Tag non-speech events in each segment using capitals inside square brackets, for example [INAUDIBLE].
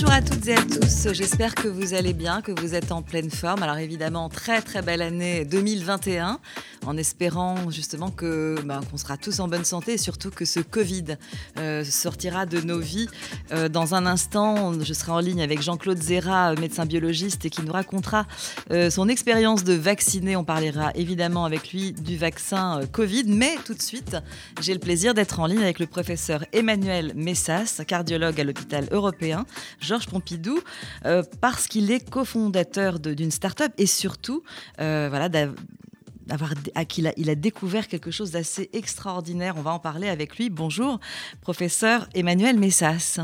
Bonjour à toutes et à tous, j'espère que vous allez bien, que vous êtes en pleine forme. Alors évidemment, très très belle année 2021, en espérant justement que ben, qu'on sera tous en bonne santé et surtout que ce Covid euh, sortira de nos vies. Euh, dans un instant, je serai en ligne avec Jean-Claude Zera, médecin biologiste, et qui nous racontera euh, son expérience de vacciné. On parlera évidemment avec lui du vaccin Covid, mais tout de suite, j'ai le plaisir d'être en ligne avec le professeur Emmanuel Messas, cardiologue à l'hôpital européen. Georges Pompidou, euh, parce qu'il est cofondateur d'une start-up et surtout, euh, voilà, d'avoir qu'il a, il a découvert quelque chose d'assez extraordinaire. On va en parler avec lui. Bonjour, professeur Emmanuel Messas.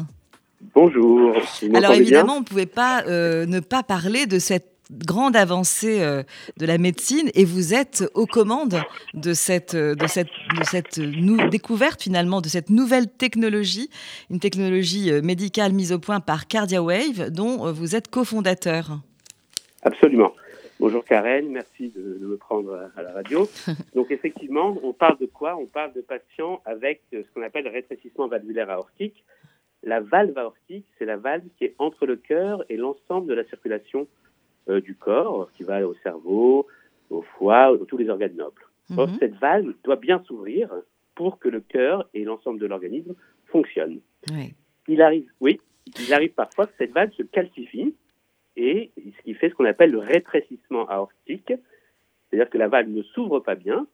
Bonjour. Alors évidemment, on ne pouvait pas euh, ne pas parler de cette grande avancée euh, de la médecine et vous êtes aux commandes de cette, euh, de cette, de cette découverte finalement, de cette nouvelle technologie, une technologie euh, médicale mise au point par CardiaWave dont vous êtes cofondateur. Absolument. Bonjour Karen, merci de, me prendre à, la radio. [LAUGHS] Donc effectivement, on parle de quoi? On parle de patients avec ce qu'on appelle rétrécissement valvulaire aortique. La valve aortique, c'est la valve qui est entre le cœur et l'ensemble de la circulation euh, du corps, qui va au cerveau, au foie, à tous les organes nobles. Or, mhm. cette valve doit bien s'ouvrir pour que le cœur et l'ensemble de l'organisme fonctionnent. Il arrive, oui, il arrive parfois que cette valve se calcifie et ce qui fait ce qu'on appelle le rétrécissement aortique, c'est-à-dire que la valve ne s'ouvre pas bien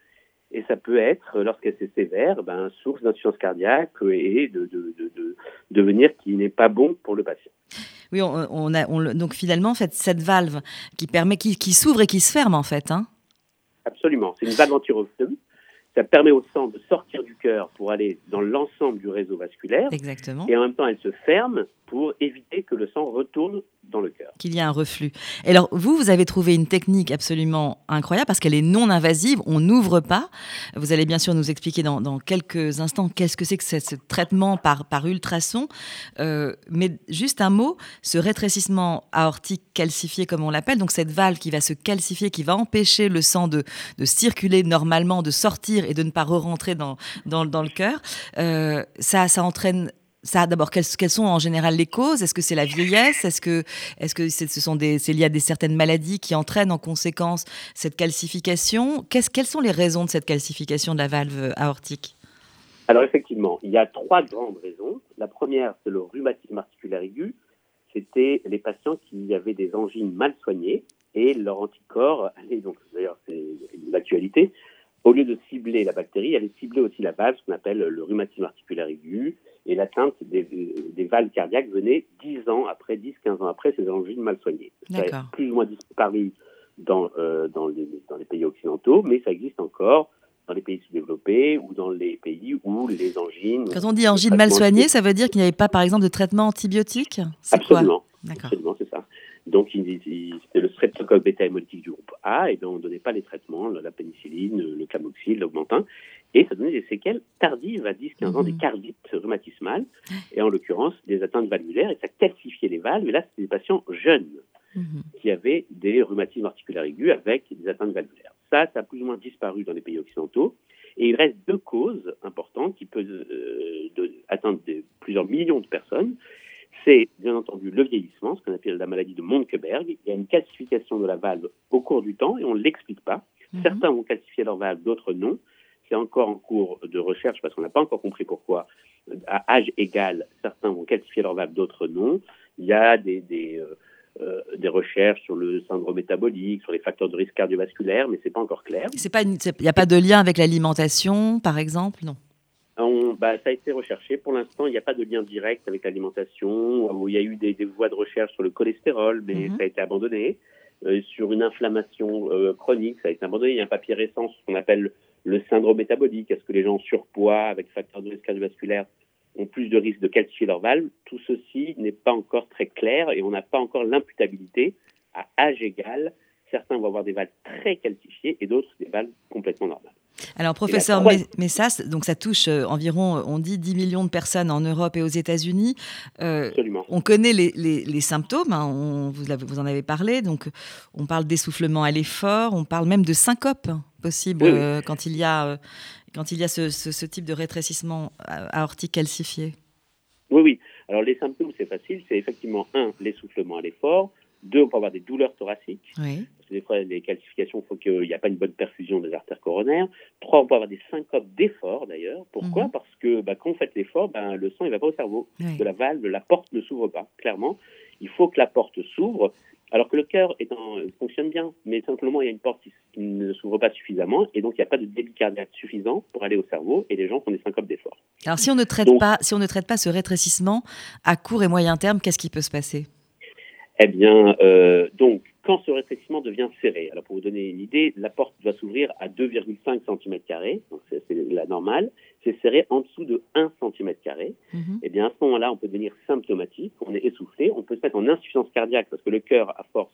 et ça peut être, lorsqu'elle est sévère, ben, source d'insuffisance cardiaque et de, de, de, de devenir qui n'est pas bon pour le patient. Oui, on, a, donc finalement, en fait, cette valve qui permet, qui, s'ouvre et qui se ferme, en fait. Hein Absolument. C'est une valve anti Ça permet au sang de sortir du cœur pour aller dans l'ensemble du réseau vasculaire. Exactement. Et en même temps, elle se ferme pour éviter que le sang retourne dans le cœur. Qu'il y ait un reflux. Et alors, vous, vous avez trouvé une technique absolument incroyable parce qu'elle est non invasive, on n'ouvre pas. Vous allez bien sûr nous expliquer dans, quelques instants qu'est-ce que c'est que ce traitement par, par ultrason. Euh, mais juste un mot, ce rétrécissement aortique calcifié, comme on l'appelle, donc cette valve qui va se calcifier, qui va empêcher le sang de, de circuler normalement, de sortir et de ne pas re-rentrer dans, le cœur, euh, ça, entraîne ça, d'abord, quelles, sont en général les causes? Est-ce que c'est la vieillesse? Est-ce que, est-ce que ce sont des, c'est lié à des certaines maladies qui entraînent en conséquence cette calcification? Quelles sont les raisons de cette calcification de la valve aortique? Alors effectivement, il y a trois grandes raisons. La première, c'est le rhumatisme articulaire aigu. C'était les patients qui avaient des angines mal soignées et leur anticorps, donc d'ailleurs c'est l'actualité, au lieu de cibler la bactérie, elle ciblait aussi la valve, ce qu'on appelle le rhumatisme articulaire aigu, et l'atteinte des, des, valves cardiaques venait 10 ans après, 10-15 ans après ces angines mal soignées. Ça a plus ou moins disparu dans, euh, dans, les, dans les pays occidentaux, mais ça existe encore dans les pays sous-développés ou dans les pays où les angines... Quand on dit angines mal soignées, ça veut dire qu'il n'y avait pas, par exemple, de traitement antibiotique? Absolument. Absolument, c'est ça. Donc, c'était le streptocoque bêta-hémolytique du groupe A, et bien on ne donnait pas les traitements, la pénicilline, le camoxyl, l'augmentin, et ça donnait des séquelles tardives à 10-15 ans, des mhm. cardites rhumatismales, et en l'occurrence des atteintes valvulaires, et ça calcifiait les valves, et là c'était des patients jeunes mhm. qui avaient des rhumatismes articulaires aigus avec des atteintes valvulaires. Ça, ça a plus ou moins disparu dans les pays occidentaux, et il reste deux causes importantes qui peuvent euh, atteindre plusieurs millions de personnes. C'est bien entendu le vieillissement, ce qu'on appelle la maladie de Monkeberg. Il y a une calcification de la valve au cours du temps et on ne l'explique pas. Mhm. Certains vont calcifier leur valve, d'autres non c'est encore en cours de recherche parce qu'on n'a pas encore compris pourquoi, à âge égal, certains vont calcifier leur valve, d'autres non. Il y a des, des, euh, euh, des, recherches sur le syndrome métabolique, sur les facteurs de risque cardiovasculaire, mais c'est pas encore clair. Il n'y a pas de lien avec l'alimentation, par exemple, non? Bah, ça a été recherché. Pour l'instant, il n'y a pas de lien direct avec l'alimentation. Il y a eu des, voies de recherche sur le cholestérol, mais mhm. ça a été abandonné. Euh, sur une inflammation chronique, ça a été abandonné. Il y a un papier récent, ce qu'on appelle le syndrome métabolique, est-ce que les gens surpoids avec facteurs de risque cardiovasculaire ont plus de risques de calcifier leur valve Tout ceci n'est pas encore très clair et on n'a pas encore l'imputabilité à âge égal. Certains vont avoir des valves très calcifiées et d'autres des valves complètement normales. Alors, professeur Messas, donc ça touche euh, environ, on dit 10 millions de personnes en Europe et aux États-Unis. Euh, Absolument. On connaît les, symptômes, hein, on, vous, vous, en avez parlé, donc on parle d'essoufflement à l'effort, on parle même de syncope possibles quand il y a, quand il y a ce, type de rétrécissement aortique calcifié Oui, oui. Alors les symptômes, c'est facile. C'est effectivement, un, l'essoufflement à l'effort. Deux, on peut avoir des douleurs thoraciques. Oui. Parce que des fois, les calcifications font qu'il n'y a pas une bonne perfusion des artères coronaires. Trois, on peut avoir des syncopes d'effort d'ailleurs. Pourquoi mhm. Parce que bah, quand on fait l'effort, ben, le sang ne va pas au cerveau. Parce que la valve, la porte ne s'ouvre pas, clairement. Il faut que la porte s'ouvre. Alors que le cœur fonctionne bien, mais simplement il y a une porte qui, ne s'ouvre pas suffisamment et donc il n'y a pas de débit cardiaque suffisant pour aller au cerveau et les gens font des syncopes d'effort. Alors si on ne traite pas, si on ne traite pas ce rétrécissement à court et moyen terme, qu'est-ce qui peut se passer? Eh bien, euh, donc, quand ce rétrécissement devient serré, alors pour vous donner une idée, la porte doit s'ouvrir à 2,5 cm, donc c'est la normale, c'est serré en dessous de 1 cm. Eh bien, à ce moment-là, on peut devenir symptomatique, on est essoufflé, on peut se mettre en insuffisance cardiaque parce que le cœur, à force,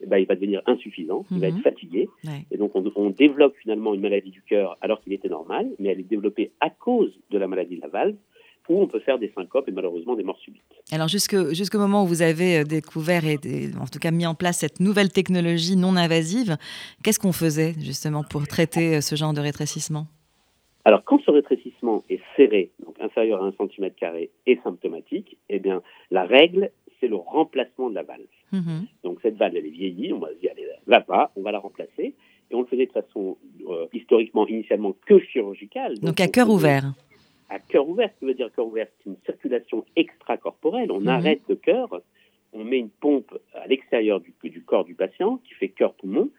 eh ben, il va devenir insuffisant, il va être mhm. fatigué. Et donc, on, on, développe finalement une maladie du cœur alors qu'il était normal, mais elle est développée à cause de la maladie de la valve où on peut faire des syncopes et malheureusement des morts subites. Alors jusqu'au moment où vous avez euh, découvert et, en tout cas mis en place cette nouvelle technologie non invasive, qu'est-ce qu'on faisait justement pour traiter euh, ce genre de rétrécissement? Alors, quand ce rétrécissement est serré, donc inférieur à 1 cm et symptomatique, eh bien, la règle, c'est le remplacement de la valve. Mhm. Donc, cette valve, elle est vieillie, on va se dire, elle va pas, on va la remplacer. Et on le faisait de façon euh, historiquement, initialement, que chirurgicale. Donc, à cœur ouvert à cœur ouvert. Ce que veut dire cœur ouvert, c'est une circulation extracorporelle. On mhm. arrête le cœur, on met une pompe à l'extérieur du, du, corps du patient qui fait cœur-poumon,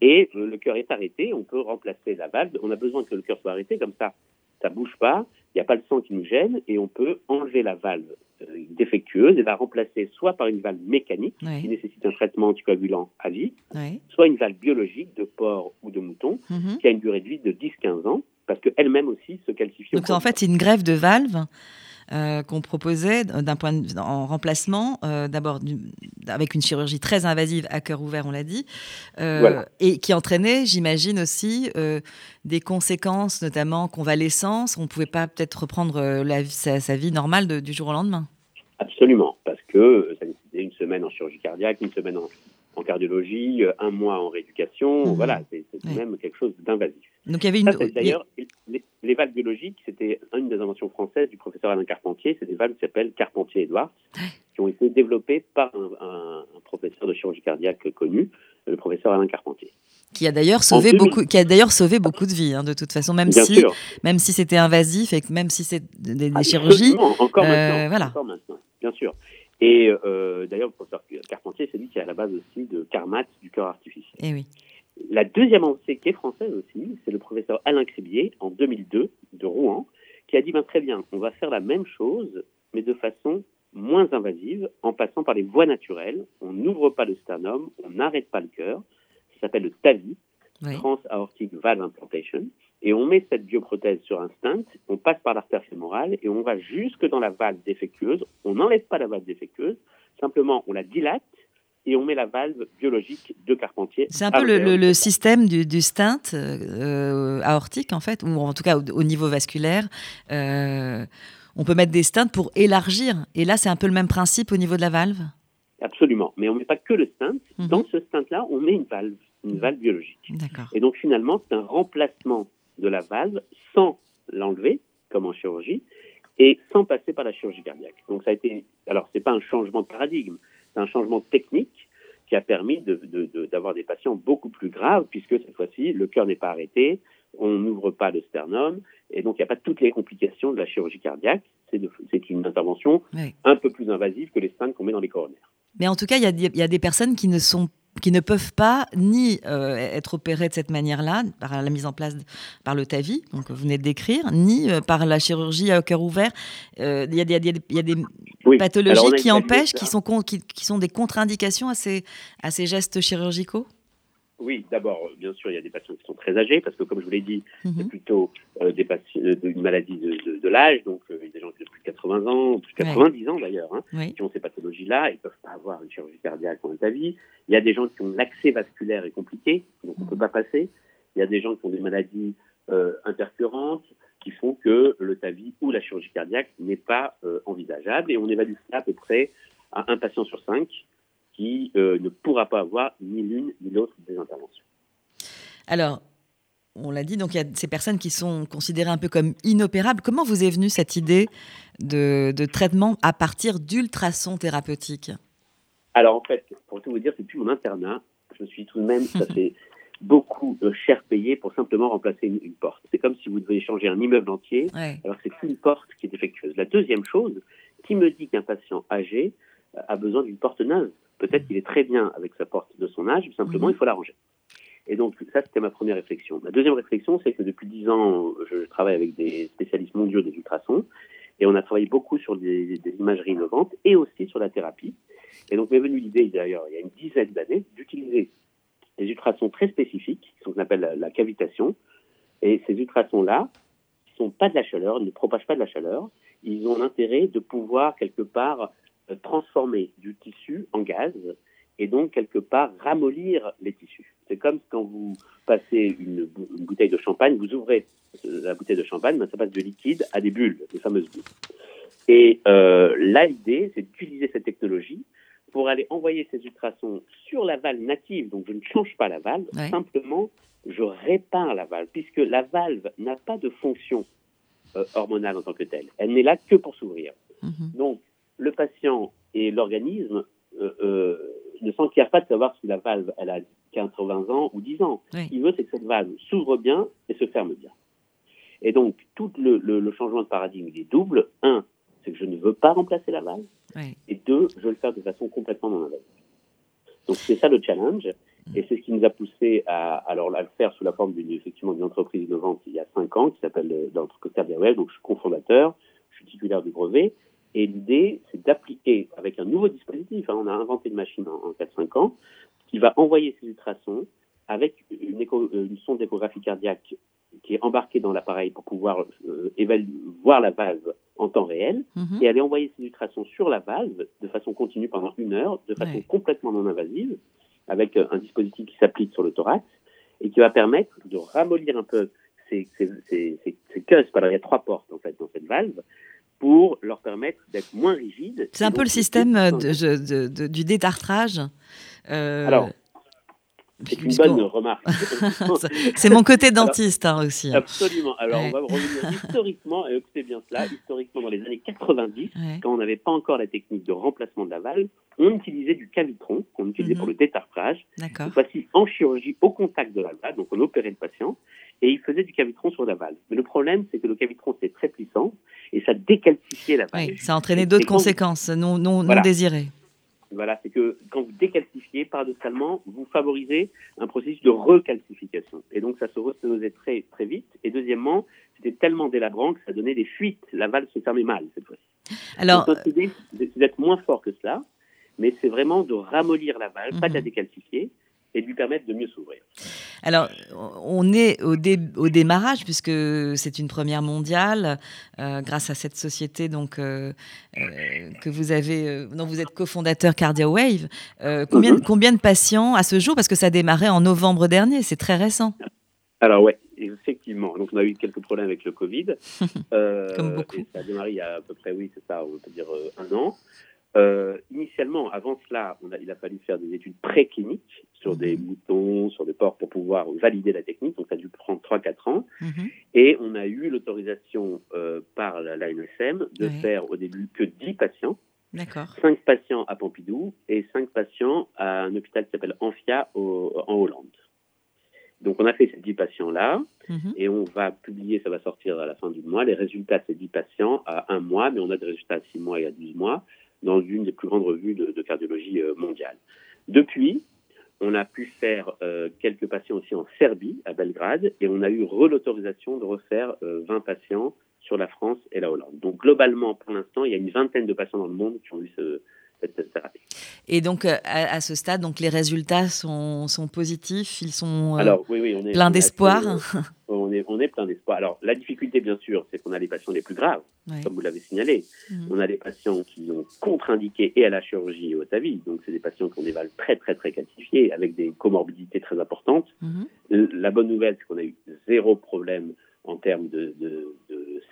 et le cœur est arrêté. On peut remplacer la valve. On a besoin que le cœur soit arrêté, comme ça, ça bouge pas. Il n'y a pas le sang qui nous gêne, et on peut enlever la valve euh, défectueuse et la remplacer soit par une valve mécanique qui nécessite un traitement anticoagulant à vie, soit une valve biologique de porc ou de mouton mhm. qui a une durée de vie de 10-15 ans parce qu'elle-même aussi se calcifie. Donc en fait, c'est une grève de valve euh, qu'on proposait d'un point en remplacement, euh, d'abord avec une chirurgie très invasive à cœur ouvert, on l'a dit, euh, et qui entraînait, j'imagine aussi, des conséquences, notamment convalescence. On ne pouvait pas peut-être reprendre la, sa, vie normale du jour au lendemain. Absolument, parce que ça nécessitait une semaine en chirurgie cardiaque, une semaine en, cardiologie, un mois en rééducation. Mmh. Voilà, c'est même quelque chose d'invasif. Donc il y avait une. D'ailleurs, les, valves biologiques, c'était une des inventions françaises du professeur Alain Carpentier. C'est des valves qui s'appellent Carpentier-Edouard, qui ont été développées par un, professeur de chirurgie cardiaque connu, le professeur Alain Carpentier. Qui a d'ailleurs sauvé beaucoup, qui a d'ailleurs sauvé beaucoup de vies, hein, de toute façon, même si, même si c'était invasif et même si c'est des, chirurgies. Encore, euh, voilà. encore maintenant, bien sûr. Et euh, d'ailleurs, le professeur Carpentier, c'est lui qui est à la base aussi de Carmat, du cœur artificiel. Et eh oui. La deuxième avancée qui est française aussi, c'est le professeur Alain Crébier en 2002 de Rouen, qui a dit ben, très bien, on va faire la même chose, mais de façon moins invasive, en passant par les voies naturelles. On n'ouvre pas le sternum, on n'arrête pas le cœur. Ça s'appelle le TAVI, Trans-Aortic Valve Implantation. Et on met cette bioprothèse sur un stent, on passe par l'artère fémorale et on va jusque dans la valve défectueuse. On n'enlève pas la valve défectueuse, simplement on la dilate et on met la valve biologique de Carpentier. C'est un peu le, système du, du stent euh, aortique, en fait, ou en tout cas au, niveau vasculaire. Euh, on peut mettre des stents pour élargir. Et là, c'est un peu le même principe au niveau de la valve? Absolument. Mais on ne met pas que le stent. Mhm. Dans ce stent-là, on met une valve, une valve biologique. Et donc, finalement, c'est un remplacement de la valve sans l'enlever, comme en chirurgie, et sans passer par la chirurgie cardiaque. Donc, ça a été. Alors, ce n'est pas un changement de paradigme c'est un changement technique qui a permis d'avoir des patients beaucoup plus graves, puisque cette fois-ci, le cœur n'est pas arrêté, on n'ouvre pas le sternum, et donc il n'y a pas toutes les complications de la chirurgie cardiaque. C'est une intervention un peu plus invasive que les stents qu'on met dans les coronaires. Mais en tout cas, il y, a des personnes qui ne sont qui ne peuvent pas ni euh, être opérés de cette manière-là, par la mise en place par le TAVI, donc vous venez de décrire, ni euh, par la chirurgie à cœur ouvert. Euh, il y, a des pathologies qui empêchent, qui sont, qui, qui sont des contre-indications à ces, à ces gestes chirurgicaux? Oui, d'abord, bien sûr, il y a des patients qui sont très âgés, parce que comme je vous l'ai dit, c'est mhm. plutôt des patients, une maladie de, de, l'âge, donc des gens qui ont plus de 80 ans, plus de 90 ans d'ailleurs, hein, qui ont ces pathologies-là, ils ne peuvent pas avoir une chirurgie cardiaque ou un TAVI. Il y a des gens qui ont l'accès vasculaire est compliqué, donc on ne peut pas passer. Il y a des gens qui ont des maladies euh, intercurrentes qui font que le TAVI ou la chirurgie cardiaque n'est pas euh, envisageable. Et on évalue ça à peu près à un patient sur cinq qui euh, ne pourra pas avoir ni l'une ni l'autre des interventions. Alors, on l'a dit, donc il y a ces personnes qui sont considérées un peu comme inopérables. Comment vous est venue cette idée de, traitement à partir d'ultrasons thérapeutiques? Alors en fait, pour tout vous dire, plus mon internat. Je me suis tout de même, ça [LAUGHS] fait beaucoup de cher payé pour simplement remplacer une, porte. C'est comme si vous deviez changer un immeuble entier, alors c'est une porte qui est défectueuse. La deuxième chose, qui me dit qu'un patient âgé euh, a besoin d'une porte neuve? Peut-être qu'il est très bien avec sa porte de son âge, simplement mhm. il faut la ranger. Et donc, ça, c'était ma première réflexion. Ma deuxième réflexion, c'est que depuis dix ans, je travaille avec des spécialistes mondiaux des ultrasons, et on a travaillé beaucoup sur des, imageries innovantes et aussi sur la thérapie. Et donc, m'est venue l'idée, d'ailleurs, il y a une dizaine d'années, d'utiliser des ultrasons très spécifiques, ce qu'on appelle la, cavitation. Et ces ultrasons-là, ne sont pas de la chaleur, ne propagent pas de la chaleur. Ils ont l'intérêt de pouvoir, quelque part, transformer du tissu en gaz et donc quelque part ramollir les tissus. C'est comme quand vous passez une, bouteille de champagne, vous ouvrez euh, la bouteille de champagne, ben, ça passe de liquide à des bulles, des fameuses bulles. Et euh, là, l'idée, c'est d'utiliser cette technologie pour aller envoyer ces ultrasons sur la valve native. Donc, je ne change pas la valve, simplement, je répare la valve, puisque la valve n'a pas de fonction euh, hormonale en tant que telle. Elle n'est là que pour s'ouvrir. Mhm. Donc, le patient et l'organisme ne s'enquiert pas de savoir si la valve elle a 80 ans ou 10 ans. Ce qu'il veut, c'est que cette valve s'ouvre bien et se ferme bien. Et donc, tout le, changement de paradigme, il est double. Un, c'est que je ne veux pas remplacer la valve. Et deux, je veux le faire de façon complètement non invasive. Donc, c'est ça le challenge. Et c'est ce qui nous a poussé à, alors, à le faire sous la forme d'une effectivement d'une entreprise innovante il y a 5 ans qui s'appelle euh, l'entreprise Cardiawell. Donc, je suis cofondateur, je suis titulaire du brevet. Et l'idée, c'est d'appliquer avec un nouveau dispositif. Hein, on a inventé une machine en, 4-5 ans qui va envoyer ces ultrasons avec une, une sonde d'échographie cardiaque qui est embarquée dans l'appareil pour pouvoir euh, voir la valve en temps réel mhm. et aller envoyer ces ultrasons sur la valve de façon continue pendant une heure, de façon complètement non invasive, avec euh, un dispositif qui s'applique sur le thorax et qui va permettre de ramollir un peu ces, ces, ces, ces, ces il y a trois portes en fait dans cette valve pour leur permettre d'être moins rigides. C'est un peu le système de, du détartrage. Euh, Alors, c'est une bonne remarque. [LAUGHS] [LAUGHS] c'est mon côté dentiste hein, aussi. Absolument. Alors, on va revenir [LAUGHS] historiquement, et écoutez bien cela, historiquement, dans les années 90, quand on n'avait pas encore la technique de remplacement de la valve, on utilisait du cavitron, qu'on utilisait pour mhm. le détartrage. Cette fois-ci, en chirurgie, au contact de la valve, donc on opérait le patient, et il faisait du cavitron sur la valve. Mais le problème, c'est que le cavitron, c'est très puissant, et ça décalcifiait la valve. Oui, ça entraînait d'autres conséquences non, non, non désirées. Voilà, c'est que quand vous décalcifiez, paradoxalement, vous favorisez un processus de recalcification. Et donc, ça se resténosait très, très vite. Et deuxièmement, c'était tellement délabrant que ça donnait des fuites. La valve se fermait mal, cette fois-ci. Alors. l'idée, c'est d'être moins fort que cela, mais c'est vraiment de ramollir la valve, pas de la mhm. décalcifier et de lui permettre de mieux s'ouvrir. Alors, on est au, au démarrage, puisque c'est une première mondiale, euh, grâce à cette société donc, euh, euh, que vous avez, dont vous êtes cofondateur CardioWave. combien, mhm. combien de patients à ce jour? Parce que ça a démarré en novembre dernier, c'est très récent. Alors, ouais, effectivement. Donc, on a eu quelques problèmes avec le Covid. [LAUGHS] Comme beaucoup. ça a démarré il y a à peu près, oui, c'est ça, on peut dire un an. Euh, initialement, avant cela, on a, il a fallu faire des études précliniques sur des mhm. moutons, sur des porcs pour pouvoir valider la technique. Donc, ça a dû prendre 3-4 ans. Mhm. Et on a eu l'autorisation euh, par l'ANSM de faire au début que 10 patients. 5 patients à Pompidou et 5 patients à un hôpital qui s'appelle Amphia en Hollande. Donc, on a fait ces 10 patients-là mhm. et on va publier, ça va sortir à la fin du mois, les résultats de ces 10 patients à un mois, mais on a des résultats à 6 mois et à 12 mois dans une des plus grandes revues de, cardiologie euh, mondiale. Depuis, on a pu faire euh, quelques patients aussi en Serbie, à Belgrade, et on a eu l'autorisation de refaire 20 euh, patients sur la France et la Hollande. Donc globalement, pour l'instant, il y a une vingtaine de patients dans le monde qui ont eu ce, cette thérapie. Et donc, à, ce stade, donc les résultats sont, sont positifs, ils sont Alors, oui, oui, on est, pleins d'espoir. [LAUGHS] on est, on est plein d'espoir. Alors, la difficulté, bien sûr, c'est qu'on a les patients les plus graves, comme vous l'avez signalé. Mhm. On a des patients qui ont contre-indiqué et à la chirurgie et au TAVI. Donc, c'est des patients qui ont des valves très, très, très calcifiées, avec des comorbidités très importantes. Mhm. La bonne nouvelle, c'est qu'on a eu zéro problème en termes de, de,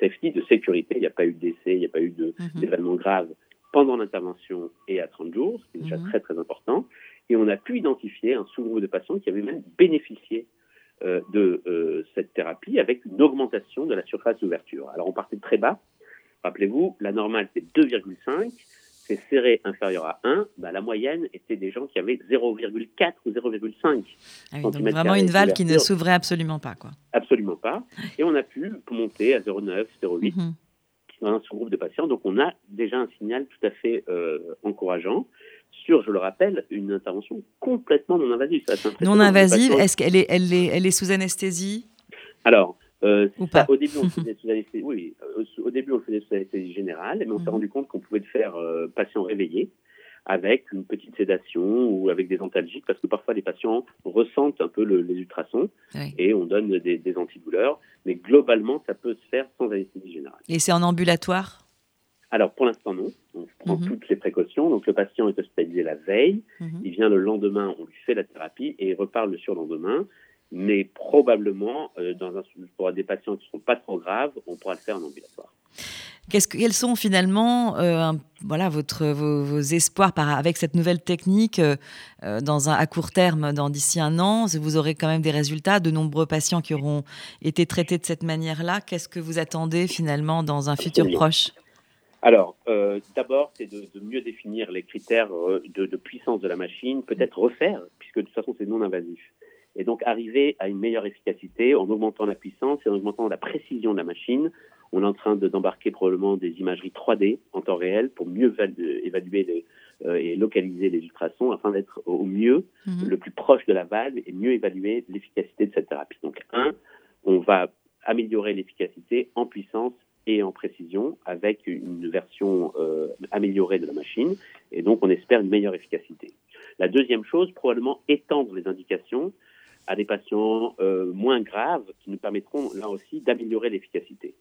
safety, de sécurité. Il n'y a pas eu de décès, il n'y a pas eu mhm. d'événements graves pendant l'intervention et à 30 jours, ce qui est déjà très, très important. Et on a pu identifier un sous-groupe de patients qui avaient même bénéficié de cette thérapie avec une augmentation de la surface d'ouverture. Alors on partait de très bas. Rappelez-vous, la normale c'est 2,5 c'est serré inférieur à 1, bah, la moyenne était des gens qui avaient 0,4 ou 0,5 ah Donc vraiment une valve qui ne s'ouvrait absolument pas. Quoi. Absolument pas. Et on a pu monter à 0,9, 0,8 mhm. Dans un sous-groupe de patients. Donc on a déjà un signal tout à fait euh, encourageant sur, je le rappelle, une intervention complètement non invasive. Non invasive, est-ce qu'elle est, elle est, elle est sous anesthésie? Alors, euh, au début, on faisait sous anesthésie, oui, euh, au début, on faisait sous anesthésie générale, mais on s'est mhm. rendu compte qu'on pouvait le faire euh, patient réveillé avec une petite sédation ou avec des antalgiques, parce que parfois les patients ressentent un peu les ultrasons et on donne des, antidouleurs, mais globalement, ça peut se faire sans anesthésie générale. Et c'est en ambulatoire? Alors pour l'instant non, on prend mhm. toutes les précautions. Donc le patient est hospitalisé la veille, mhm. il vient le lendemain, on lui fait la thérapie et il repart le surlendemain mais probablement, euh, dans un, pour des patients qui ne sont pas trop graves, on pourra le faire en ambulatoire. Qu'est-ce quels sont finalement euh, voilà, votre, vos, espoirs par, avec cette nouvelle technique euh, dans un, à court terme, dans d'ici un an? Vous aurez quand même des résultats, de nombreux patients qui auront été traités de cette manière-là. Qu'est-ce que vous attendez finalement dans un futur proche? Alors, d'abord, c'est de, mieux définir les critères de, de puissance de la machine, peut-être refaire, puisque de toute façon, c'est non invasif et donc arriver à une meilleure efficacité en augmentant la puissance et en augmentant la précision de la machine. On est en train d'embarquer probablement des imageries 3D en temps réel pour mieux évaluer euh, et localiser les ultrasons afin d'être au mieux, mhm. le plus proche de la valve et mieux évaluer l'efficacité de cette thérapie. Donc, un, on va améliorer l'efficacité en puissance et en précision avec une version euh, améliorée de la machine et donc on espère une meilleure efficacité. La deuxième chose, probablement étendre les indications à des patients euh, moins graves qui nous permettront là aussi d'améliorer l'efficacité.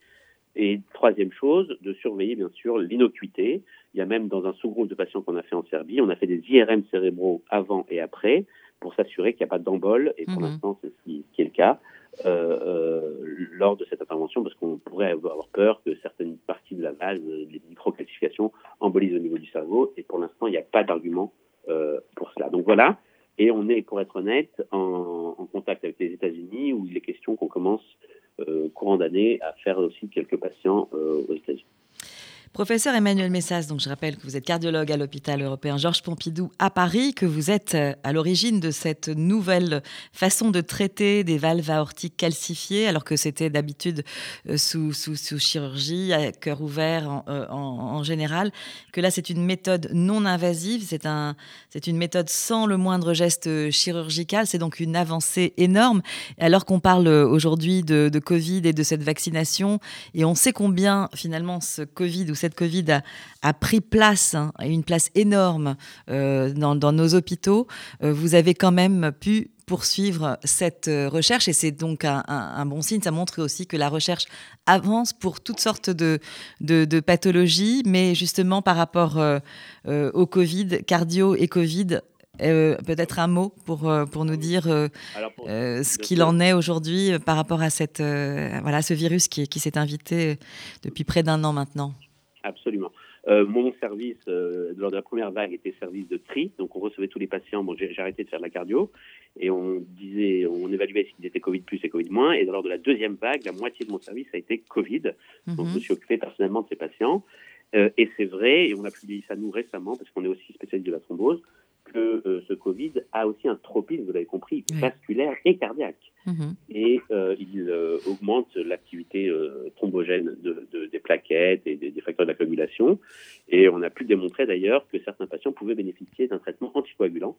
Et troisième chose, de surveiller bien sûr l'innocuité. Il y a même dans un sous-groupe de patients qu'on a fait en Serbie, on a fait des IRM cérébraux avant et après pour s'assurer qu'il n'y a pas d'embol, et pour mhm. l'instant c'est ce qui, est le cas, euh, euh, lors de cette intervention, parce qu'on pourrait avoir peur que certaines parties de la valve, les microcalcifications, embolisent au niveau du cerveau, et pour l'instant il n'y a pas d'argument pour cela. Donc voilà, et on est, pour être honnête, en, en contact avec les États-Unis où il est question qu'on commence euh, courant d'année à faire aussi quelques patients euh, aux États-Unis. Professeur Emmanuel Messas, donc je rappelle que vous êtes cardiologue à l'hôpital européen Georges Pompidou à Paris, que vous êtes euh, à l'origine de cette nouvelle façon de traiter des valves aortiques calcifiées, alors que c'était d'habitude euh, sous, sous, chirurgie, à cœur ouvert euh, en, en, général, que là c'est une méthode non invasive, c'est un, une méthode sans le moindre geste chirurgical, c'est donc une avancée énorme. Alors qu'on parle aujourd'hui de, de Covid et de cette vaccination, et on sait combien finalement ce Covid ou cette Covid a, pris place, hein, une place énorme euh, dans, nos hôpitaux, euh, vous avez quand même pu poursuivre cette euh, recherche et c'est donc un, bon signe. Ça montre aussi que la recherche avance pour toutes sortes de, de, pathologies, mais justement par rapport au Covid, cardio et Covid, peut-être un mot pour, pour nous dire ce qu'il en est aujourd'hui par rapport à cette, voilà, ce virus qui, qui s'est invité depuis près d'un an maintenant. Absolument. Euh, mon service, euh, lors de la première vague, était service de tri. Donc, on recevait tous les patients. Bon, j'ai arrêté de faire de la cardio. Et on disait, on évaluait s'ils étaient Covid plus et Covid moins. Et lors de la deuxième vague, la moitié de mon service a été Covid. Donc, je me suis occupé personnellement de ces patients. Euh, et c'est vrai, et on a publié ça nous récemment, parce qu'on est aussi spécialiste de la thrombose, que euh, ce Covid a aussi un tropisme, vous l'avez compris, vasculaire et cardiaque. Mhm. Et euh, il euh, augmente l'activité thrombogène de, des plaquettes et des, facteurs d'accumulation. Et on a pu démontrer d'ailleurs que certains patients pouvaient bénéficier d'un traitement anticoagulant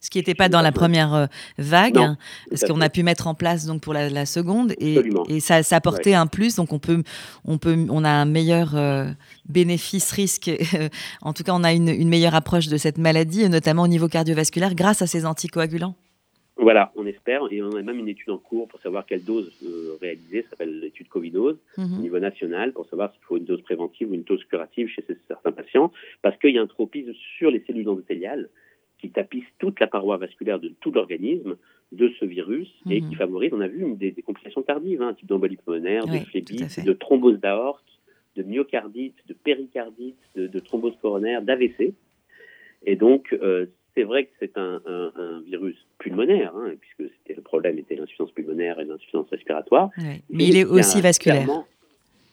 ce qui n'était pas dans la première vague, hein, ce qu'on a pu mettre en place donc pour la, seconde, et, et ça, ça apportait un plus. Donc on peut, on peut, on a un meilleur bénéfice-risque. en tout cas, on a une, meilleure approche de cette maladie, notamment au niveau cardiovasculaire, grâce à ces anticoagulants. Voilà, on espère, et on a même une étude en cours pour savoir quelle dose euh, réaliser, ça s'appelle l'étude Covidose, mhm. au niveau national, pour savoir s'il faut une dose préventive ou une dose curative chez certains patients, parce qu'il y a un tropisme sur les cellules endothéliales qui tapissent toute la paroi vasculaire de tout l'organisme de ce virus et mhm. qui favorise, on a vu, des, complications tardives, hein, type d'embolie pulmonaire, de phlébite, de thrombose d'aorte, de myocardite, de péricardite, de, thrombose coronaire, d'AVC. Et donc, euh, c'est vrai que c'est un, virus pulmonaire, hein, puisque c'était le problème était l'insuffisance pulmonaire et l'insuffisance respiratoire. Mais, il est aussi vasculaire.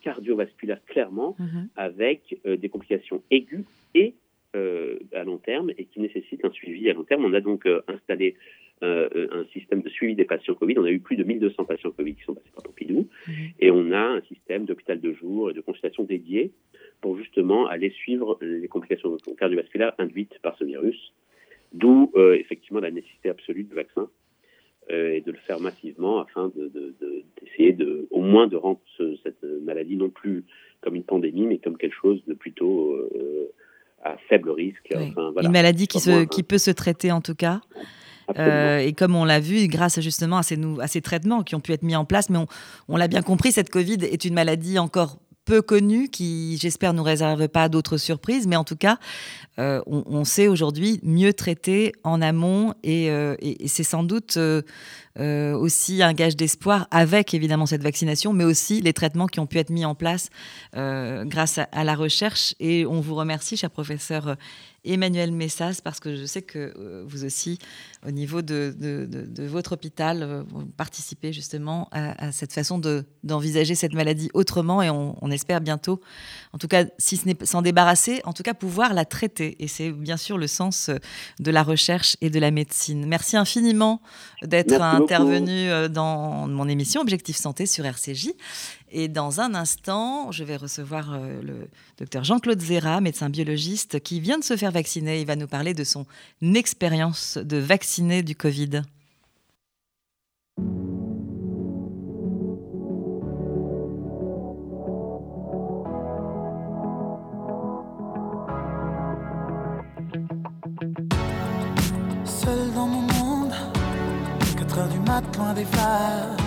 Cardiovasculaire, clairement, mhm. avec euh, des complications aiguës et euh, à long terme et qui nécessitent un suivi à long terme. On a donc euh, installé un système de suivi des patients Covid. On a eu plus de 1200 patients Covid qui sont passés par Pompidou. Mhm. Et on a un système d'hôpital de jour et de consultation dédié pour justement aller suivre les complications cardiovasculaires induites par ce virus. D'où euh, effectivement la nécessité absolue du vaccin euh, et de le faire massivement afin d'essayer de, au moins de rendre cette maladie non plus comme une pandémie, mais comme quelque chose de plutôt euh, à faible risque. Une maladie qui, se, qui peut se traiter en tout cas. et comme on l'a vu, grâce justement à ces, à ces, traitements qui ont pu être mis en place, mais on, on l'a bien compris, cette Covid est une maladie encore peu connu qui, j'espère, nous réserve pas d'autres surprises, mais en tout cas, euh, on, sait aujourd'hui mieux traiter en amont et, euh, c'est sans doute euh, aussi un gage d'espoir avec évidemment cette vaccination, mais aussi les traitements qui ont pu être mis en place grâce à, la recherche. Et on vous remercie, cher professeur Emmanuel Messas, parce que je sais que euh, vous aussi, au niveau de, votre hôpital, euh, vous participez justement à, cette façon d'envisager cette maladie autrement et on, espère bientôt, en tout cas, si ce n'est s'en débarrasser, en tout cas pouvoir la traiter. Et c'est bien sûr le sens euh, de la recherche et de la médecine. Merci infiniment d'être intervenu dans mon émission Objectif Santé sur RCJ. Et dans un instant, je vais recevoir euh, le docteur Jean-Claude Zera, médecin biologiste, qui vient de se faire vacciner. Il va nous parler de son expérience de vacciner du Covid. Seul dans mon monde, 4 heures du mat, loin des phares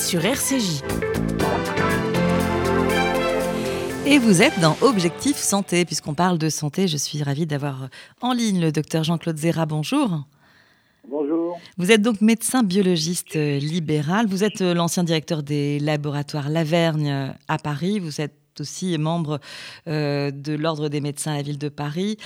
Sur RCJ. Et vous êtes dans Objectif Santé, puisqu'on parle de santé. Je suis ravie d'avoir en ligne le docteur Jean-Claude Zera. Bonjour. Bonjour. Vous êtes donc médecin biologiste libéral. Vous êtes l'ancien directeur des laboratoires Lavergne à Paris. Vous êtes aussi membre de l'Ordre des médecins à la ville de Paris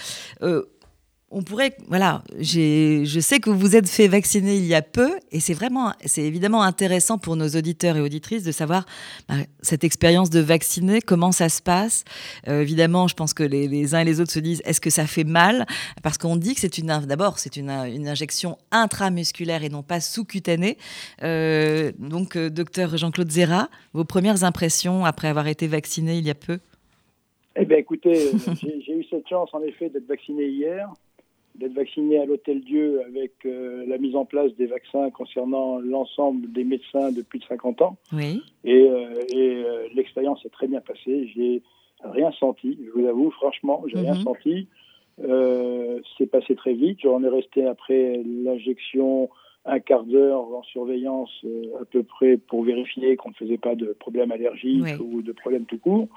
on pourrait, voilà, je sais que vous vous êtes fait vacciner il y a peu, et c'est vraiment, c'est évidemment intéressant pour nos auditeurs et auditrices de savoir bah, cette expérience de vacciner, comment ça se passe. Euh, évidemment, je pense que les, uns et les autres se disent, est-ce que ça fait mal? Parce qu'on dit que c'est une, d'abord, c'est une, injection intramusculaire et non pas sous-cutanée. Euh, donc, euh, docteur Jean-Claude Zera, vos premières impressions après avoir été vacciné il y a peu? Eh bien, écoutez, j'ai eu cette chance, en effet, d'être vacciné hier d'être vacciné à l'Hôtel Dieu avec euh, la mise en place des vaccins concernant l'ensemble des médecins depuis 50 ans. Oui. Et, euh, euh, l'expérience est très bien passée. J'ai rien senti, je vous avoue, franchement, j'ai rien mhm. senti. c'est passé très vite. J'en ai resté après l'injection un quart d'heure en surveillance à peu près pour vérifier qu'on ne faisait pas de problème allergique ou de problème tout court.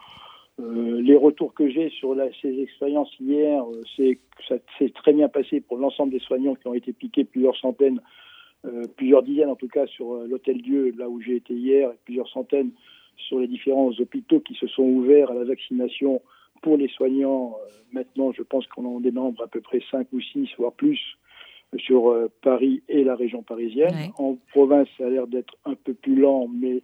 Euh, les retours que j'ai sur ces expériences hier, euh, c'est que ça s'est très bien passé pour l'ensemble des soignants qui ont été piqués plusieurs centaines, euh, plusieurs dizaines en tout cas sur l'Hôtel Dieu, là où j'ai été hier, et plusieurs centaines sur les différents hôpitaux qui se sont ouverts à la vaccination pour les soignants. maintenant, je pense qu'on en dénombre à peu près 5 ou 6, voire plus, sur Paris et la région parisienne. En province, ça a l'air d'être un peu plus lent, mais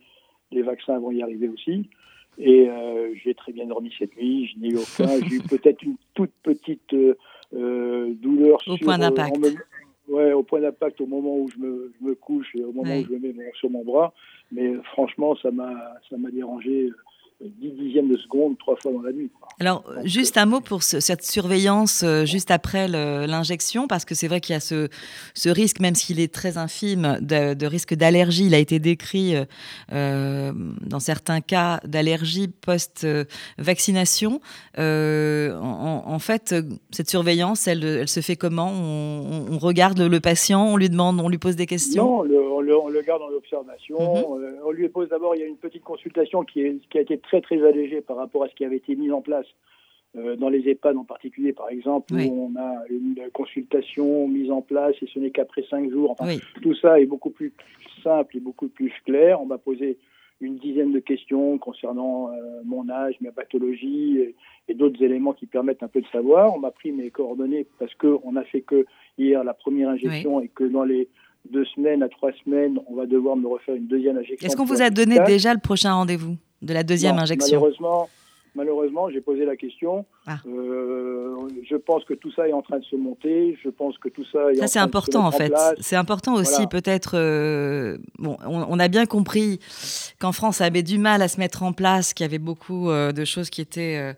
les vaccins vont y arriver aussi. Et euh, j'ai très bien dormi cette nuit, je n'ai eu aucun. [LAUGHS] j'ai eu peut-être une toute petite euh, euh douleur au point d'impact. ouais, au point d'impact au moment où je me, je me couche et au moment où je me mets sur mon bras. Mais franchement, ça m'a ça m'a dérangé 10 dixièmes de seconde trois fois dans la nuit. Alors, juste un mot pour cette surveillance euh, juste après l'injection, parce que c'est vrai qu'il y a ce, ce, risque, même s'il est très infime, de, risque d'allergie. Il a été décrit euh, euh, dans certains cas d'allergie post-vaccination. En, fait, cette surveillance, elle, elle se fait comment? On, regarde le patient, on lui demande, on lui pose des questions? Non, on, le, garde dans l'observation. Mhm. on lui pose d'abord, il y a une petite consultation qui, est, qui a été très très allégé par rapport à ce qui avait été mis en place euh, dans les EHPAD en particulier, par exemple, où on a une consultation mise en place et ce n'est qu'après cinq jours. Tout ça est beaucoup plus simple et beaucoup plus clair. On m'a posé une dizaine de questions concernant euh, mon âge, ma pathologie et, d'autres éléments qui permettent un peu de savoir. On m'a pris mes coordonnées parce qu'on n'a fait que hier la première injection et que dans les deux semaines à trois semaines, on va devoir me refaire une deuxième injection. Est-ce qu'on vous a donné déjà le prochain rendez-vous de la deuxième injection? Malheureusement, malheureusement, j'ai posé la question. Ah. Euh, je pense que tout ça est en train de se monter. Je pense que tout ça est ça, c'est important en fait. C'est important aussi peut-être. Euh, bon, on, a bien compris qu'en France, ça avait du mal à se mettre en place, qu'il y avait beaucoup euh, de choses qui étaient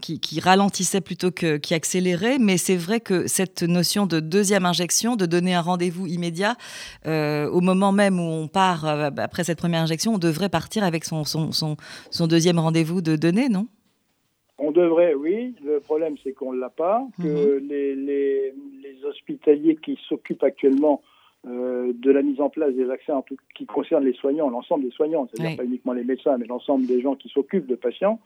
qui, qui, ralentissaient plutôt que qui accéléraient. Mais c'est vrai que cette notion de deuxième injection, de donner un rendez-vous immédiat au moment même où on part après cette première injection, on devrait partir avec son son, son, son deuxième rendez-vous de donner, non? On devrait, oui. Le problème, c'est qu'on ne l'a pas, que mhm. les, les, hospitaliers qui s'occupent actuellement euh, de la mise en place des vaccins en tout, qui concernent les soignants, l'ensemble des soignants, c'est-à-dire pas uniquement les médecins, mais l'ensemble des gens qui s'occupent de patients,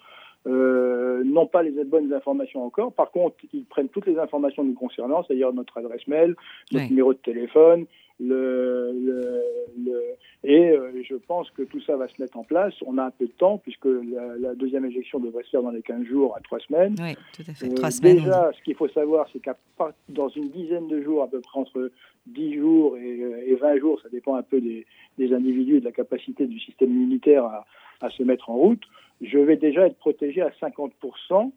euh, n'ont pas les bonnes informations encore. Par contre, ils prennent toutes les informations nous concernant, c'est-à-dire notre adresse mail, notre numéro de téléphone, le, le, et euh, je pense que tout ça va se mettre en place. On a un peu de temps puisque la, deuxième injection devrait se faire dans les 15 jours à 3 semaines. Oui, tout à fait. 3 euh, semaines. Déjà, ce qu'il faut savoir, c'est qu'à dans une dizaine de jours, à peu près entre 10 jours et, 20 jours, ça dépend un peu des, des, individus et de la capacité du système immunitaire à, à se mettre en route, je vais déjà être protégé à 50%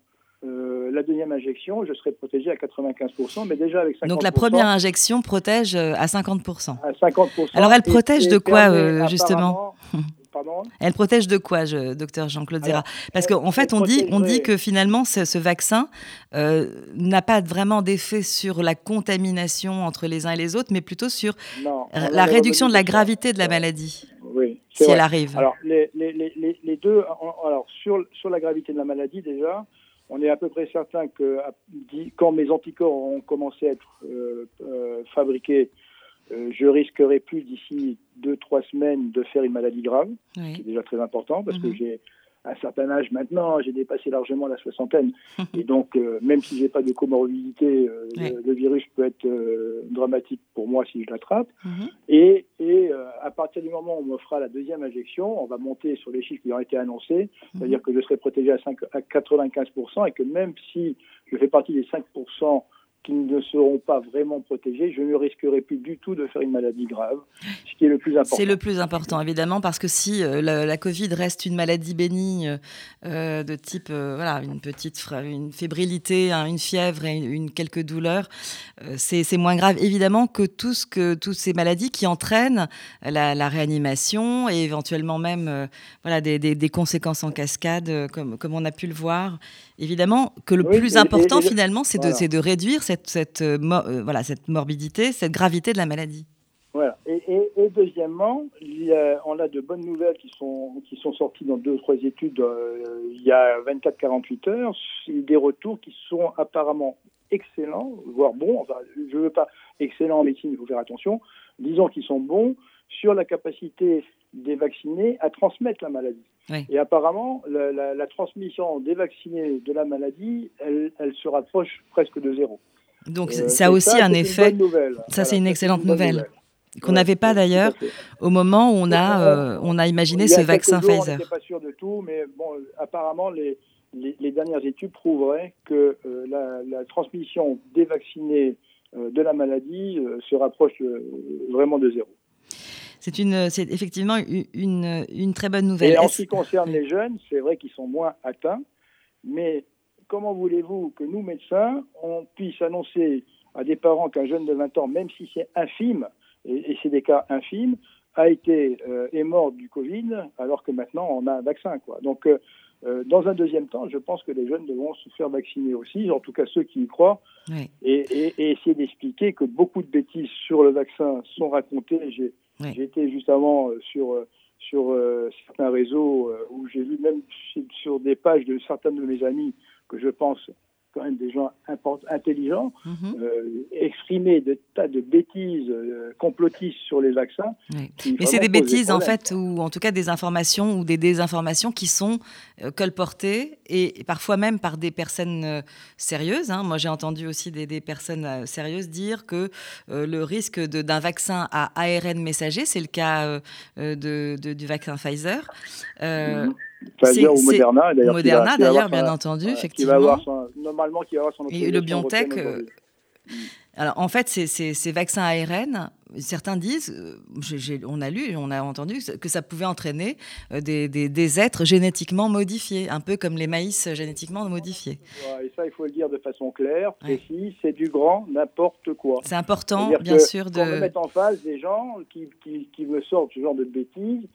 euh, la deuxième injection, je serai protégé à 95%, mais déjà avec 50%. Donc la première injection protège euh, à 50%. À 50%. Alors elle protège de quoi, euh, justement [LAUGHS] Pardon Elle protège de quoi, je, docteur Jean-Claude Zera Parce qu'en fait, on dit, on dit que finalement, ce, vaccin n'a pas vraiment d'effet sur la contamination entre les uns et les autres, mais plutôt sur la réduction de la gravité de la maladie. Oui, si elle arrive. Alors, les, les, les, les, deux, alors sur, sur la gravité de la maladie, déjà, on est à peu près certain que quand mes anticorps ont commencé à être euh, euh, fabriqués, euh, je risquerai plus d'ici deux trois semaines de faire une maladie grave, ce qui est déjà très important parce que mhm. j'ai un certain âge maintenant, j'ai dépassé largement la soixantaine. [LAUGHS] et donc, euh, même si j'ai pas de comorbidité, euh, le, virus peut être euh, dramatique pour moi si je l'attrape. Mhm. Et, et à partir du moment où on me fera la deuxième injection, on va monter sur les chiffres qui ont été annoncés, mhm. c'est-à-dire que je serai protégé à, 5, à 95% et que même si je fais partie des 5% qui ne seront pas vraiment protégés, je ne risquerai plus du tout de faire une maladie grave, ce qui est le plus important. C'est le plus important, évidemment, parce que si euh, la, Covid reste une maladie bénigne euh, de type, euh, voilà, une petite une fébrilité, hein, une fièvre et une, quelques douleurs, c'est moins grave, évidemment, que, tout ce que toutes ces maladies qui entraînent la, réanimation et éventuellement même voilà, des, des, conséquences en cascade, comme, comme on a pu le voir. Évidemment que le plus important, finalement, c'est de, de réduire cette cette, euh, euh, voilà, cette morbidité, cette gravité de la maladie. Voilà. Et, deuxièmement, on a de bonnes nouvelles qui sont, qui sont sorties dans deux ou trois études euh, il y a 24-48 heures, des retours qui sont apparemment excellents, voire bons. je ne veux pas excellent en médecine, il faut faire attention. Disons qu'ils sont bons sur la capacité des vaccinés à transmettre la maladie. Et apparemment, la, transmission des vaccinés de la maladie, elle, elle se rapproche presque de zéro. Donc euh, ça a aussi un effet. Ça, c'est une excellente nouvelle. Qu'on n'avait pas d'ailleurs au moment où on a, euh, on a imaginé ce vaccin Pfizer. On n'était pas sûr de tout, mais bon, apparemment, les, les, dernières études prouveraient que euh, la, transmission des vaccinés de la maladie se rapproche vraiment de zéro. C'est une, c'est effectivement une, une, très bonne nouvelle. Et en ce qui concerne les jeunes, c'est vrai qu'ils sont moins atteints, mais comment voulez-vous que nous, médecins, on puisse annoncer à des parents qu'un jeune de 20 ans, même si c'est infime, et, c'est des cas infimes, a été euh, est mort du Covid, alors que maintenant on a un vaccin. Quoi. Donc, euh, euh, dans un deuxième temps, je pense que les jeunes devront se faire vacciner aussi, en tout cas ceux qui y croient, et, essayer d'expliquer que beaucoup de bêtises sur le vaccin sont racontées. J'ai été juste avant sur sur certains réseaux où j'ai vu même sur des pages de certains de mes amis que je pense quand même des gens intelligents, mhm. euh, exprimer des tas de bêtises euh, complotistes sur les vaccins. Mais c'est des bêtises en fait, ou en tout cas des informations ou des désinformations qui sont euh, colportées et, parfois même par des personnes sérieuses. Hein. Moi j'ai entendu aussi des, personnes sérieuses dire que le risque d'un vaccin à ARN messager, c'est le cas de, du vaccin Pfizer. Mhm. Pfizer ou Moderna, d'ailleurs. Moderna, d'ailleurs, bien entendu, effectivement. Qui va avoir son, normalement, qui va avoir son Et le BioNTech. Euh, alors, en fait, ces, ces, vaccins ARN, certains disent, euh, on a lu, on a entendu que ça pouvait entraîner euh, des, des, des, êtres génétiquement modifiés, un peu comme les maïs génétiquement modifiés. Et ça, il faut le dire de façon claire, précise, c'est du grand n'importe quoi. C'est important, bien sûr, de... me mettre en face des gens qui, qui, qui me sortent ce genre de bêtises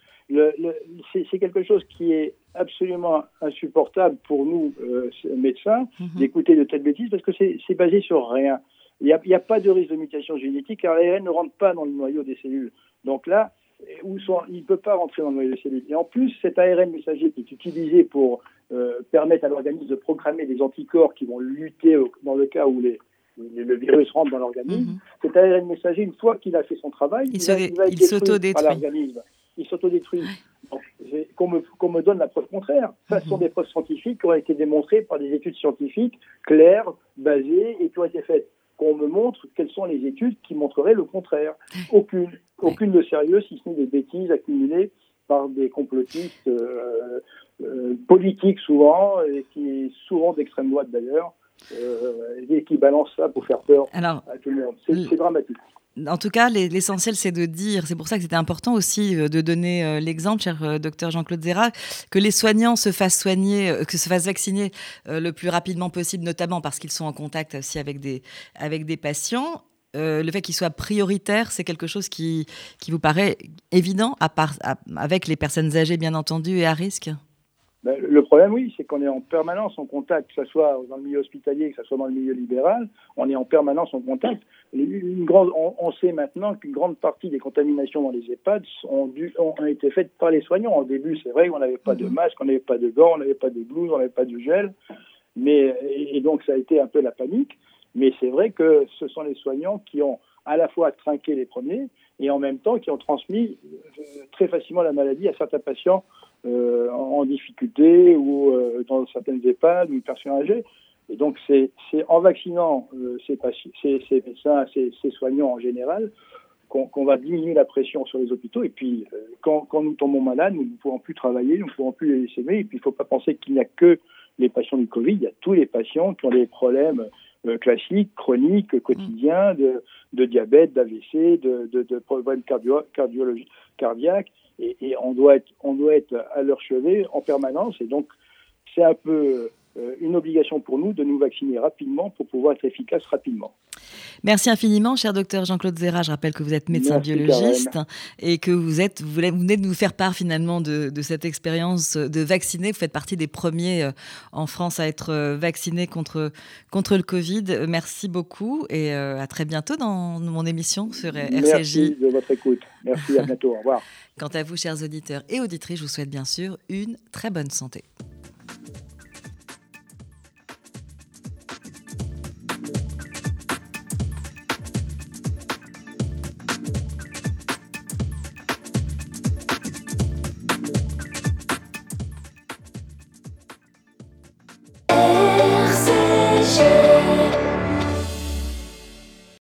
c'est quelque chose qui est absolument insupportable pour nous, euh, médecins, mhm. d'écouter de telles bêtises parce que c'est basé sur rien. Il n'y a, a, pas de risque de mutation génétique car l'ARN ne rentre pas dans le noyau des cellules. Donc là, où sont, il ne peut pas rentrer dans le noyau des cellules. Et en plus, cet ARN messager qui est utilisé pour euh, permettre à l'organisme de programmer des anticorps qui vont lutter dans le cas où les, le virus rentre dans l'organisme, mhm. cet ARN messager, une fois qu'il a fait son travail, il, il s'autodétruit par l'organisme il s'autodétruit. Qu'on me, me, donne la preuve contraire. Ce sont mhm. des preuves scientifiques qui ont été démontrées par des études scientifiques claires, basées et qui ont été faites. Qu'on me montre quelles sont les études qui montreraient le contraire. Aucune. Aucune de sérieuse, si ce n'est des bêtises accumulées par des complotistes euh, euh, politiques souvent, et qui souvent d'extrême droite d'ailleurs, et qui balancent ça pour faire peur à tout le monde. C'est dramatique. En tout cas, l'essentiel, c'est de dire, c'est pour ça que c'était important aussi euh, de donner euh, l'exemple, cher euh, docteur Jean-Claude Zera, que les soignants se fassent soigner, que se fassent vacciner le plus rapidement possible, notamment parce qu'ils sont en contact aussi avec des, avec des patients. le fait qu'ils soient prioritaires, c'est quelque chose qui, qui vous paraît évident, à part, avec les personnes âgées, bien entendu, et à risque? Ben, le problème, oui, c'est qu'on est en permanence en contact, que ce soit dans le milieu hospitalier, que ce soit dans le milieu libéral, on est en permanence en contact. Une grande, on, sait maintenant qu'une grande partie des contaminations dans les EHPAD ont, dû, ont, été faites par les soignants. Au début, c'est vrai qu'on n'avait pas de mhm. masque, on n'avait pas de gants, on n'avait pas de blouse, on n'avait pas de gel. Mais, et donc, ça a été un peu la panique. Mais c'est vrai que ce sont les soignants qui ont à la fois trinqué les premiers et en même temps qui ont transmis euh, très facilement la maladie à certains patients en, difficulté ou dans certaines EHPAD ou une personne âgée. Et donc, c'est en vaccinant ces, ces, médecins, ces, soignants en général, qu'on va diminuer la pression sur les hôpitaux. Et puis, quand, nous tombons malades, nous ne pouvons plus travailler, nous ne pouvons plus les laisser. Et puis, il ne faut pas penser qu'il n'y a que les patients du Covid, il y a tous les patients qui ont des problèmes euh, classiques, chroniques, quotidiens, de, diabète, d'AVC, de, de, problèmes cardio cardiaques. Et, on, doit être, on doit être à leur chevet en permanence. Et donc, c'est un peu une obligation pour nous de nous vacciner rapidement pour pouvoir être efficace rapidement. Merci infiniment, cher docteur Jean-Claude Zera. Je rappelle que vous êtes médecin biologiste et que vous, êtes, vous venez de nous faire part finalement de, cette expérience de vacciner. Vous faites partie des premiers euh, en France à être euh, vaccinés contre, contre le Covid. Merci beaucoup et à très bientôt dans mon émission sur RCJ. Merci de votre écoute. Merci, à bientôt. Au revoir. [LAUGHS] Quant à vous, chers auditeurs et auditrices, je vous souhaite bien sûr une très bonne santé.